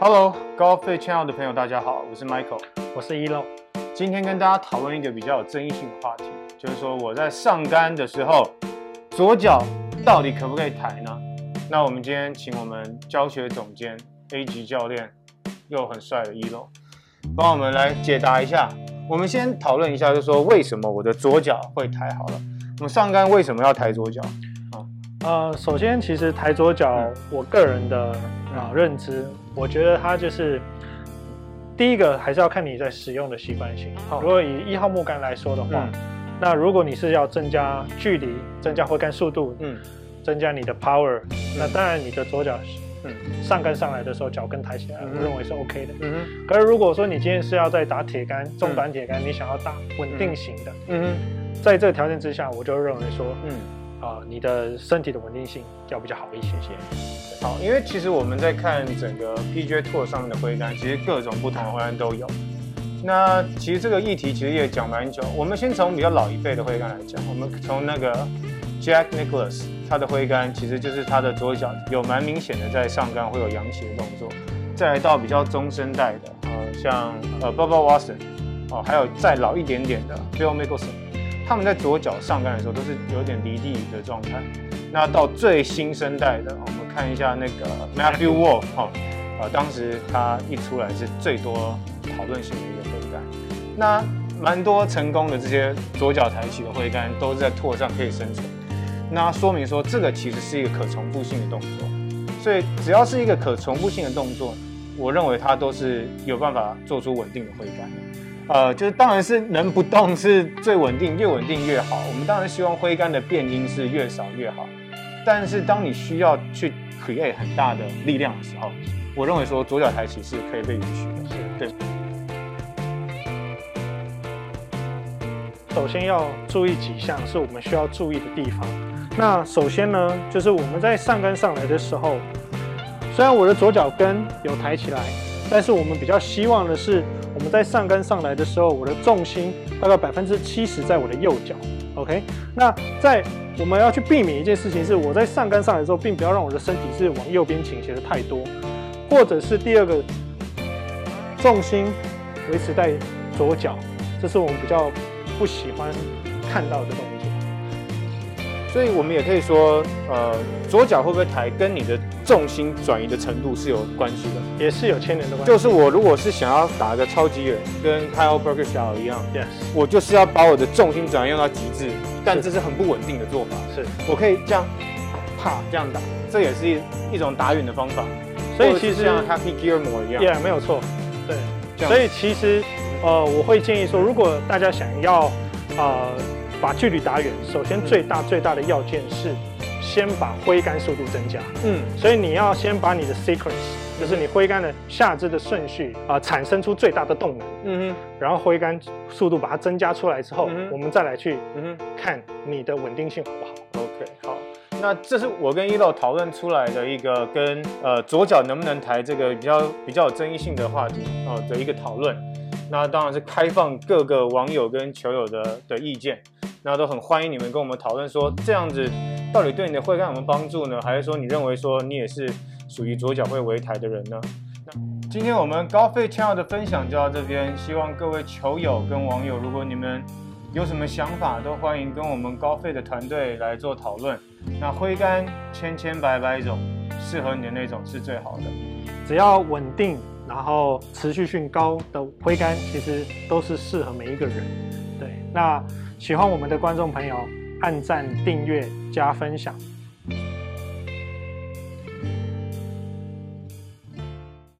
Hello，高费 Channel 的朋友，大家好，我是 Michael，我是一漏。今天跟大家讨论一个比较有争议性的话题，就是说我在上杆的时候，左脚到底可不可以抬呢？那我们今天请我们教学总监 A 级教练，又很帅的一漏，帮我们来解答一下。我们先讨论一下，就是说为什么我的左脚会抬好了？我们上杆为什么要抬左脚？呃，首先，其实抬左脚，我个人的啊认知，我觉得它就是第一个还是要看你在使用的习惯性。如果以一号木杆来说的话，那如果你是要增加距离、增加挥杆速度，嗯，增加你的 power，那当然你的左脚嗯。上杆上来的时候脚跟抬起来，我认为是 OK 的。嗯哼。可是如果说你今天是要在打铁杆、重短铁杆，你想要打稳定型的，嗯哼，在这个条件之下，我就认为说，嗯。啊，你的身体的稳定性要比较好一些些。好，因为其实我们在看整个 PGA Tour 上面的挥杆，其实各种不同的挥杆都有。那其实这个议题其实也讲蛮久。我们先从比较老一辈的挥杆来讲，我们从那个 Jack Nicklaus，他的挥杆其实就是他的左脚有蛮明显的在上杆会有扬起的动作。再来到比较中生代的，呃，像呃 Bob Watson，哦，还有再老一点点的 Phil Mickelson。他们在左脚上杆的时候都是有点离地的状态。那到最新生代的，我们看一下那个 Matthew Wolf 哈，呃，当时他一出来是最多讨论性的一个挥杆。那蛮多成功的这些左脚抬起的挥杆都是在拓上可以生存。那说明说这个其实是一个可重复性的动作。所以只要是一个可重复性的动作，我认为它都是有办法做出稳定的挥杆的。呃，就是当然是能不动是最稳定，越稳定越好。我们当然希望挥杆的变音是越少越好。但是当你需要去 create 很大的力量的时候，我认为说左脚抬起是可以被允许的。对。首先要注意几项是我们需要注意的地方。那首先呢，就是我们在上杆上来的时候，虽然我的左脚跟有抬起来，但是我们比较希望的是。我们在上杆上来的时候，我的重心大概百分之七十在我的右脚，OK。那在我们要去避免一件事情是，我在上杆上来的时候，并不要让我的身体是往右边倾斜的太多，或者是第二个重心维持在左脚，这是我们比较不喜欢看到的动作。所以我们也可以说，呃，左脚会不会抬，跟你的重心转移的程度是有关系的，也是有牵连的关系。就是我如果是想要打一个超级远，跟 Kyle Bergershall 一样，Yes，我就是要把我的重心转移用到极致，但这是很不稳定的做法。是我可以这样，啪这样打，这也是一一种打远的方法。所以其实像 Happy Gilmore 一样，Yeah，没有错。对，所以其实，呃，我会建议说，如果大家想要，呃。把距离打远，首先最大最大的要件是先把挥杆速度增加。嗯，所以你要先把你的 sequence，就是你挥杆的下肢的顺序啊，产生出最大的动能。嗯哼，然后挥杆速度把它增加出来之后，我们再来去看你的稳定性好不好？OK，好，那这是我跟一乐讨论出来的一个跟呃左脚能不能抬这个比较比较有争议性的话题哦的一个讨论。那当然是开放各个网友跟球友的的意见。那都很欢迎你们跟我们讨论说，这样子到底对你的会干什么帮助呢？还是说你认为说你也是属于左脚会围台的人呢？那今天我们高费 channel 的分享就到这边，希望各位球友跟网友，如果你们有什么想法，都欢迎跟我们高费的团队来做讨论。那挥杆千千百百种，适合你的那种是最好的，只要稳定，然后持续性高的挥杆，其实都是适合每一个人。对，那。喜欢我们的观众朋友，按赞、订阅、加分享。